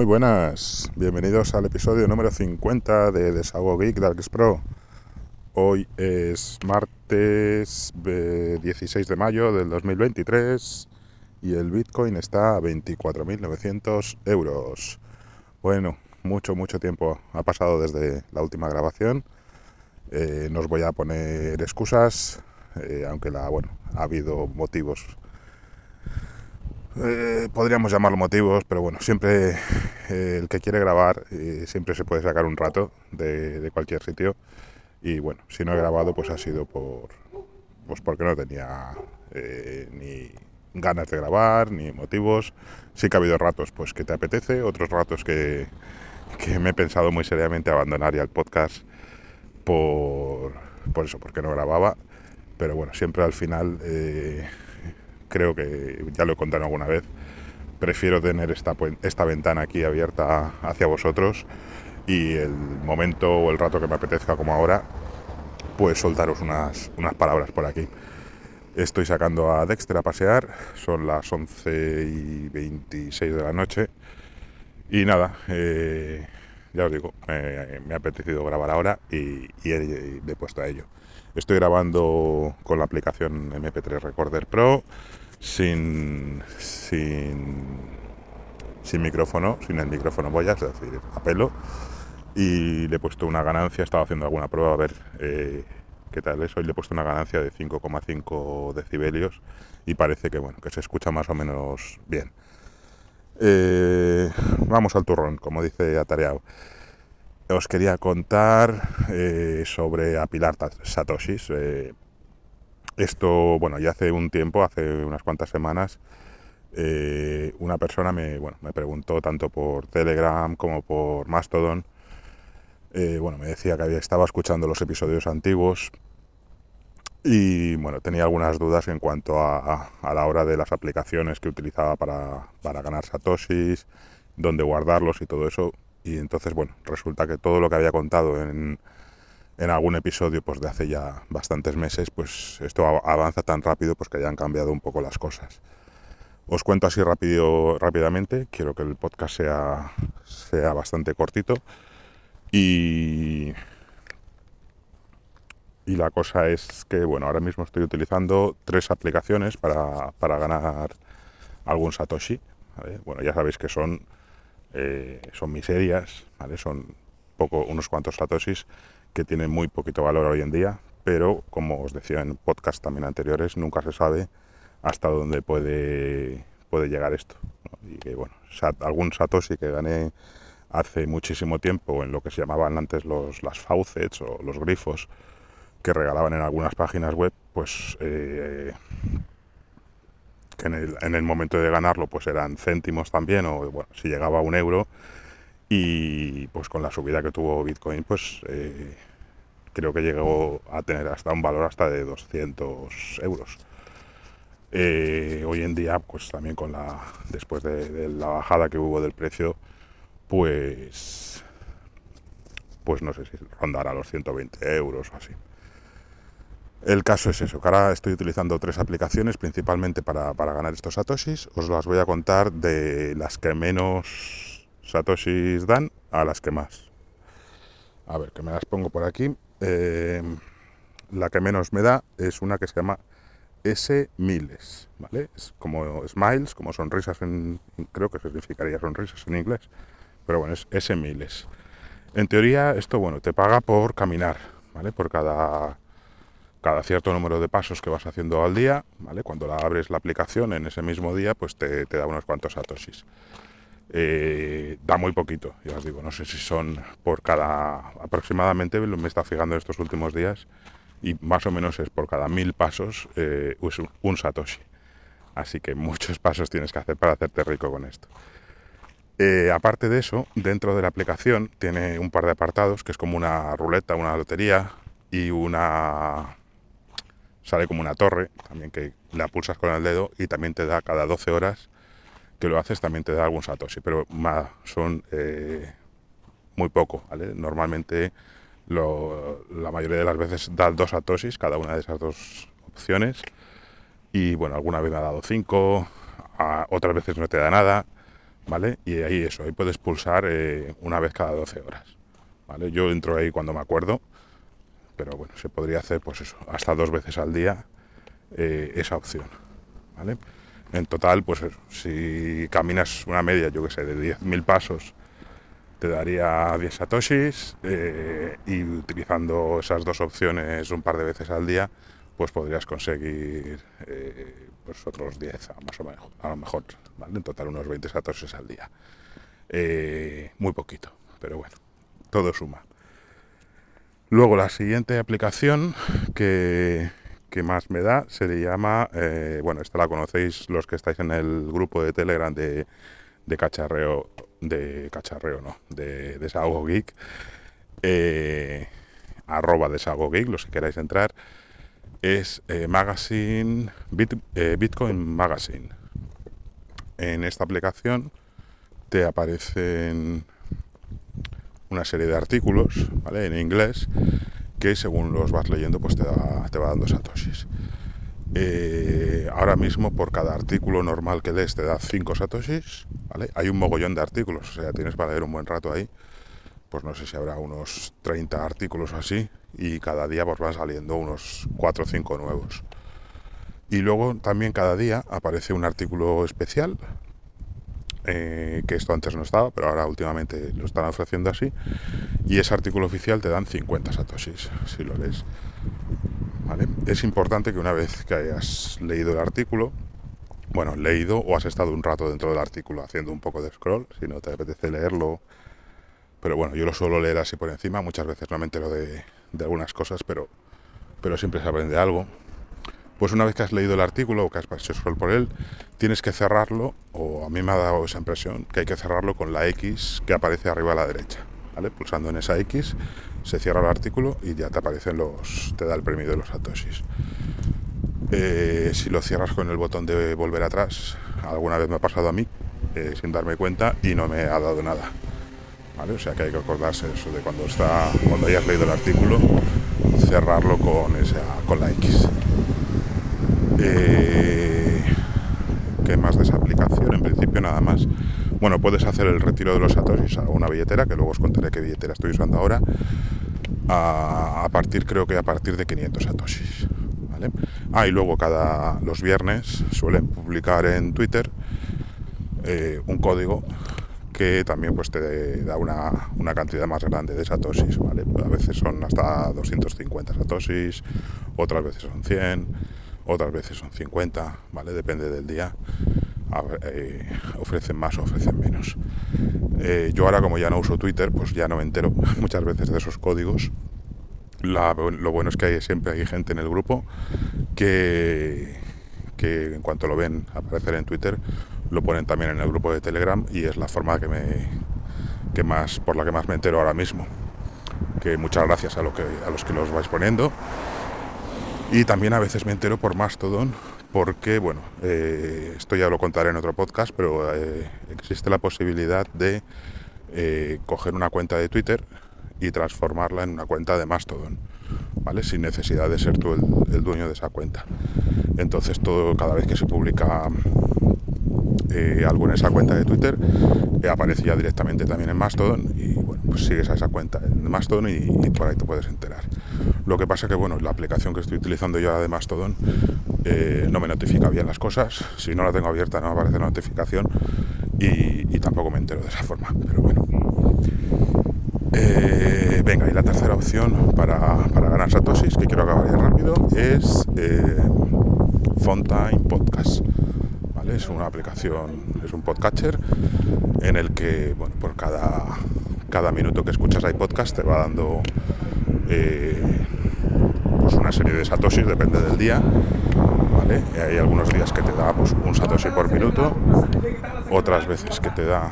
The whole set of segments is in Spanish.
Muy buenas, bienvenidos al episodio número 50 de Desahogo Geek Darks Pro. Hoy es martes 16 de mayo del 2023 y el Bitcoin está a 24.900 euros. Bueno, mucho, mucho tiempo ha pasado desde la última grabación. Eh, no os voy a poner excusas, eh, aunque la, bueno, ha habido motivos eh, podríamos llamarlo motivos, pero bueno, siempre eh, el que quiere grabar eh, siempre se puede sacar un rato de, cualquier sitio. Y bueno, si no he grabado, pues ha sido por pues porque no tenía ni ganas de grabar, ni motivos. Sí que ha habido ratos pues que te apetece, otros ratos que, que me he pensado muy seriamente abandonar ya el podcast por, por eso, porque no grababa. Pero bueno, siempre al final creo que ya lo he contado alguna vez, prefiero tener esta, esta ventana aquí abierta hacia vosotros y el momento o el rato que me apetezca como ahora, pues soltaros unas, unas palabras por aquí. Estoy sacando a Dexter a pasear, son las 11 y 26 de la noche y nada, eh, ya os digo, me ha apetecido grabar ahora y, y he puesto a ello. Estoy grabando con la aplicación MP3 Recorder Pro, sin, sin, sin micrófono, sin el micrófono boyas, es decir, a pelo. Y le he puesto una ganancia, he estado haciendo alguna prueba a ver eh, qué tal es. Hoy le he puesto una ganancia de 5,5 decibelios y parece que, bueno, que se escucha más o menos bien. Eh, vamos al turrón, como dice Atareado os quería contar eh, sobre apilar satoshis. Eh, esto, bueno, ya hace un tiempo, hace unas cuantas semanas, eh, una persona me, bueno, me preguntó tanto por Telegram como por Mastodon. bueno, me decía que había, estaba escuchando los episodios antiguos y bueno, tenía algunas dudas en cuanto a, a la hora de las aplicaciones que utilizaba para, para ganar satoshis, dónde guardarlos y todo eso y entonces, bueno, resulta que todo lo que había contado en, en algún episodio pues de hace ya bastantes meses, pues esto avanza tan rápido pues que hayan cambiado un poco las cosas. Os cuento así rápido, rápidamente, quiero que el podcast sea, sea bastante cortito y, y la cosa es que bueno, ahora mismo estoy utilizando tres aplicaciones para, para ganar algún Satoshi. Bueno, ya sabéis que son eh, son miserias, son poco, unos cuantos satoshis que tienen muy poquito valor hoy en día, pero como os decía en podcast también anteriores, nunca se sabe hasta dónde puede, puede llegar esto. Y que bueno, algún satoshi que gané hace muchísimo tiempo en lo que se llamaban antes los, las faucets o los grifos que regalaban en algunas páginas web, pues eh, que en el, momento de ganarlo pues eran céntimos también, o si llegaba a un euro, y pues con la subida que tuvo Bitcoin, pues eh, creo que llegó a tener hasta un valor hasta de 200 euros. Eh, hoy en día, pues también con la después de, la bajada que hubo del precio, pues pues no sé si rondará los 120 euros o así. El caso es eso, que ahora estoy utilizando tres aplicaciones principalmente para, ganar estos satoshis. Os las voy a contar de las que menos satoshis dan a las que más. A ver, que me las pongo por aquí. Eh, la que menos me da es una que se llama S-Miles, ¿vale? Es como smiles, como sonrisas en... creo que significaría sonrisas en inglés. Pero bueno, es S-Miles. En teoría, esto, bueno, te paga por caminar, ¿vale? Por cada cada cierto número de pasos que vas haciendo al día, ¿vale? Cuando la abres la aplicación en ese mismo día, pues te, da unos cuantos satoshis. Eh, da muy poquito, ya os digo, no sé si son por cada, aproximadamente, me está fijando estos últimos días, y más o menos es por cada mil pasos eh, un, satoshi. Así que muchos pasos tienes que hacer para hacerte rico con esto. Eh, aparte de eso, dentro de la aplicación tiene un par de apartados, que es como una ruleta, una lotería y una sale como una torre, también que la pulsas con el dedo y también te da cada 12 horas que lo haces, también te da algún satoshi, pero más, son eh, muy poco, ¿vale? Normalmente la mayoría de las veces da dos satoshis, cada una de esas dos opciones, y bueno, alguna vez me ha dado cinco, otras veces no te da nada, ¿vale? Y ahí eso, ahí puedes pulsar eh, una vez cada 12 horas, ¿vale? Yo entro ahí cuando me acuerdo, pero bueno, se podría hacer pues eso, hasta dos veces al día eh, esa opción, ¿vale? En total, pues si caminas una media, yo que sé, de 10.000 pasos, te daría 10 satoshis eh, y utilizando esas dos opciones un par de veces al día, pues podrías conseguir eh, pues otros 10 más o menos, a lo mejor, ¿vale? En total unos 20 satoshis al día. Muy poquito, pero bueno, todo suma. Luego la siguiente aplicación que, que más me da se le llama, bueno, esta la conocéis los que estáis en el grupo de Telegram de, de cacharreo de cacharreo, no, de Desahogo Geek, eh, arroba Desahogo Geek, los que queráis entrar, es eh, Magazine, eh, Bitcoin Magazine. En esta aplicación te aparecen una serie de artículos, ¿vale? En inglés, que según los vas leyendo, pues te, va dando satoshis. Eh, ahora mismo por cada artículo normal que lees te da 5 satoshis, ¿vale? Hay un mogollón de artículos, o sea, tienes para leer un buen rato ahí. Pues no sé si habrá unos 30 artículos así y cada día pues van saliendo unos 4 o 5 nuevos. Y luego también cada día aparece un artículo especial, eh, que esto antes no estaba, pero ahora últimamente lo están ofreciendo así. Y ese artículo oficial te dan 50 satoshis, si lo lees. Es importante que una vez que hayas leído el artículo, bueno, leído o has estado un rato dentro del artículo haciendo un poco de scroll, si no te apetece leerlo, pero bueno, yo lo suelo leer así por encima, muchas veces no me entero de, algunas cosas, pero, pero siempre se aprende algo. Pues una vez que has leído el artículo o que has pasado por él, tienes que cerrarlo, o a mí me ha dado esa impresión, que hay que cerrarlo con la X que aparece arriba a la derecha. Pulsando en esa X se cierra el artículo y ya te aparecen los, te da el premio de los satoshis. Eh, si lo cierras con el botón de volver atrás, alguna vez me ha pasado a mí eh, sin darme cuenta y no me ha dado nada. O sea que hay que acordarse eso de cuando está, cuando hayas leído el artículo, cerrarlo con esa, con la X. Eh, ¿Qué más de esa aplicación? En principio nada más. Bueno, puedes hacer el retiro de los satoshis a una billetera, que luego os contaré qué billetera estoy usando ahora, a, partir, creo que a partir de 500 satoshis. Ah, y luego cada los viernes suelen publicar en Twitter eh, un código que también pues te da una, una, cantidad más grande de satoshis. A veces son hasta 250 satoshis, otras veces son 100, otras veces son 50, ¿vale? Depende del día. Eh, ofrecen más o ofrecen menos. Eh, yo ahora como ya no uso Twitter, pues ya no me entero muchas veces de esos códigos. lo bueno es que hay, siempre hay gente en el grupo que, que en cuanto lo ven aparecer en Twitter, lo ponen también en el grupo de Telegram y es la forma que me, que más, por la que más me entero ahora mismo. Que muchas gracias a, lo que, a los que los vais poniendo. Y también a veces me entero por Mastodon, porque, bueno, eh, esto ya lo contaré en otro podcast, pero eh, existe la posibilidad de eh, coger una cuenta de Twitter y transformarla en una cuenta de Mastodon, ¿vale? Sin necesidad de ser tú el, dueño de esa cuenta. Entonces, todo, cada vez que se publica algo en esa cuenta de Twitter, aparece ya directamente también en Mastodon y, bueno, pues sigues a esa cuenta en Mastodon y, y por ahí te puedes enterar. Lo que pasa que, bueno, la aplicación que estoy utilizando yo de Mastodon eh, no me notifica bien las cosas. Si no la tengo abierta no me aparece la notificación y, tampoco me entero de esa forma. Pero bueno. Eh, venga, y la tercera opción para, ganar satoshis, que quiero acabar ya rápido, es eh, Fontime Podcast. ¿vale? Es una aplicación, es un podcatcher en el que, bueno, por cada, cada minuto que escuchas hay podcast te va dando pues una serie de satoshis, depende del día hay algunos días que te da pues, un satoshi por minuto, otras veces que te da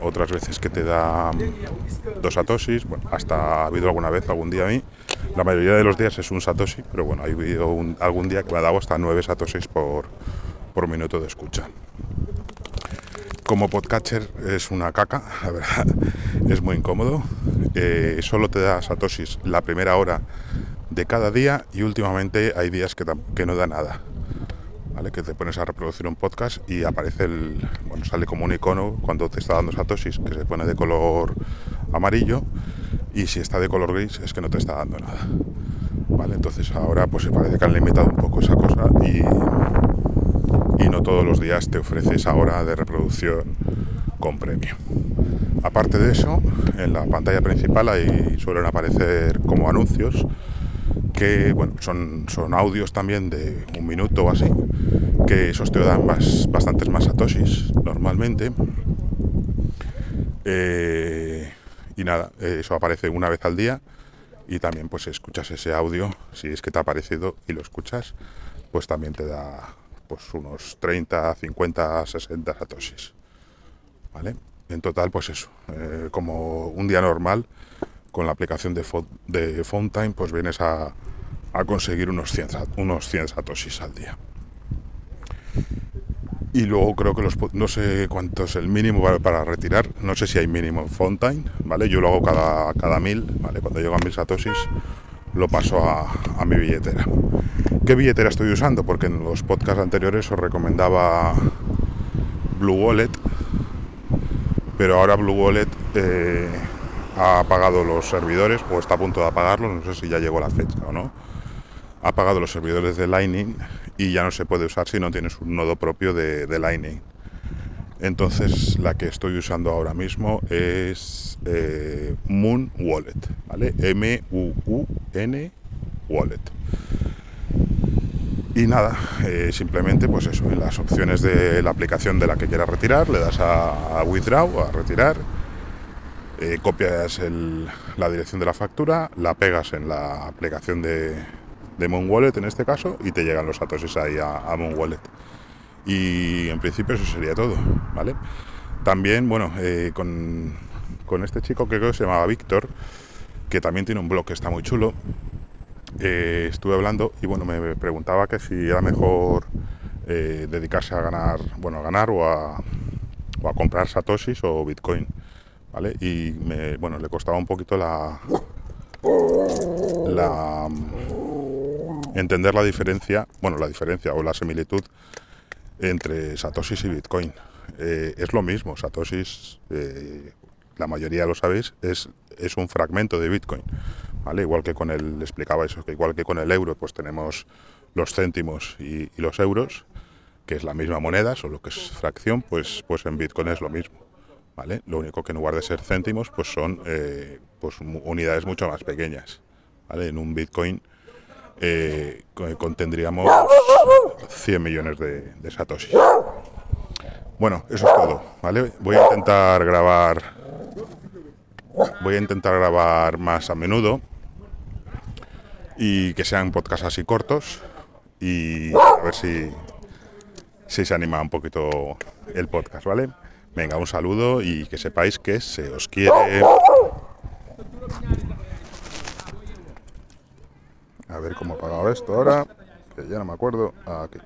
otras veces que te da dos satoshis, bueno, hasta ha habido alguna vez, algún día a mí, la mayoría de los días es un satoshi, pero bueno, ha habido algún día que me ha dado hasta nueve satoshis por, por minuto de escucha. Como podcatcher es una caca, la verdad, es muy incómodo, eh, solo te da satoshis la primera hora de cada día y últimamente hay días que, que no da nada. ¿vale? Que te pones a reproducir un podcast y aparece el, bueno, sale como un icono cuando te está dando satoshis, que se pone de color amarillo, y si está de color gris es que no te está dando nada. ¿Vale? Entonces ahora pues se parece que han limitado un poco esa cosa y, y no todos los días te ofrece esa hora de reproducción con premio. Aparte de eso, en la pantalla principal ahí suelen aparecer como anuncios que bueno, son, son audios también de un minuto o así, que esos te dan más, bastantes más satoshis normalmente. Eh, y nada, eso aparece una vez al día y también pues escuchas ese audio, si es que te ha parecido y lo escuchas, pues también te da pues unos 30, 50, 60 satoshis. ¿Vale? En total, pues eso, eh, como un día normal, con la aplicación de, Fontime, pues vienes a, a conseguir unos 100, unos 100 satoshis al día. Y luego creo que los no sé cuánto es el mínimo para, retirar, no sé si hay mínimo en Fountain, ¿vale? Yo lo hago cada, cada mil, ¿vale? Cuando llego a mil satoshis lo paso a, a, mi billetera. ¿Qué billetera estoy usando? Porque en los podcasts anteriores os recomendaba Blue Wallet, pero ahora Blue Wallet eh, ha apagado los servidores o está a punto de apagarlos, no sé si ya llegó la fecha o no. Ha apagado los servidores de Lightning y ya no se puede usar si no tienes un nodo propio de, Lightning. Entonces la que estoy usando ahora mismo es eh, Moon Wallet, ¿vale? M-U-U-N Wallet. Y nada, eh, simplemente pues eso, en las opciones de la aplicación de la que quieras retirar, le das a, Withdraw, a retirar, eh, copias la dirección de la factura, la pegas en la aplicación de, de Moon Wallet en este caso y te llegan los satoshis ahí a, a Moon Wallet. Y en principio eso sería todo, ¿vale? También, bueno, eh, con, con, este chico que creo que se llamaba Víctor, que también tiene un blog que está muy chulo, eh, estuve hablando y bueno, me preguntaba que si era mejor eh, dedicarse a ganar, bueno, a ganar o a, comprar satoshis o bitcoin, ¿vale? Y me, bueno, le costaba un poquito la, la entender la diferencia, bueno, la diferencia o la similitud entre Satoshis y Bitcoin. Eh, es lo mismo, Satoshis, la mayoría lo sabéis, es, es un fragmento de Bitcoin. ¿Vale? Igual que con el, explicaba eso, que igual que con el euro, pues tenemos los céntimos y, los euros, que es la misma moneda, solo que es fracción, pues, pues en Bitcoin es lo mismo. ¿vale? Lo único que en lugar de ser céntimos, pues son eh, pues unidades mucho más pequeñas. ¿vale? En un Bitcoin eh, contendríamos 100 millones de, de satoshis. Bueno, eso es todo, ¿vale? Voy a intentar grabar voy a intentar grabar más a menudo y que sean podcasts así cortos y a ver si, si se anima un poquito el podcast, ¿vale? Venga, un saludo y que sepáis que se os quiere. A ver cómo ha pagado esto ahora, que ya no me acuerdo. Aquí.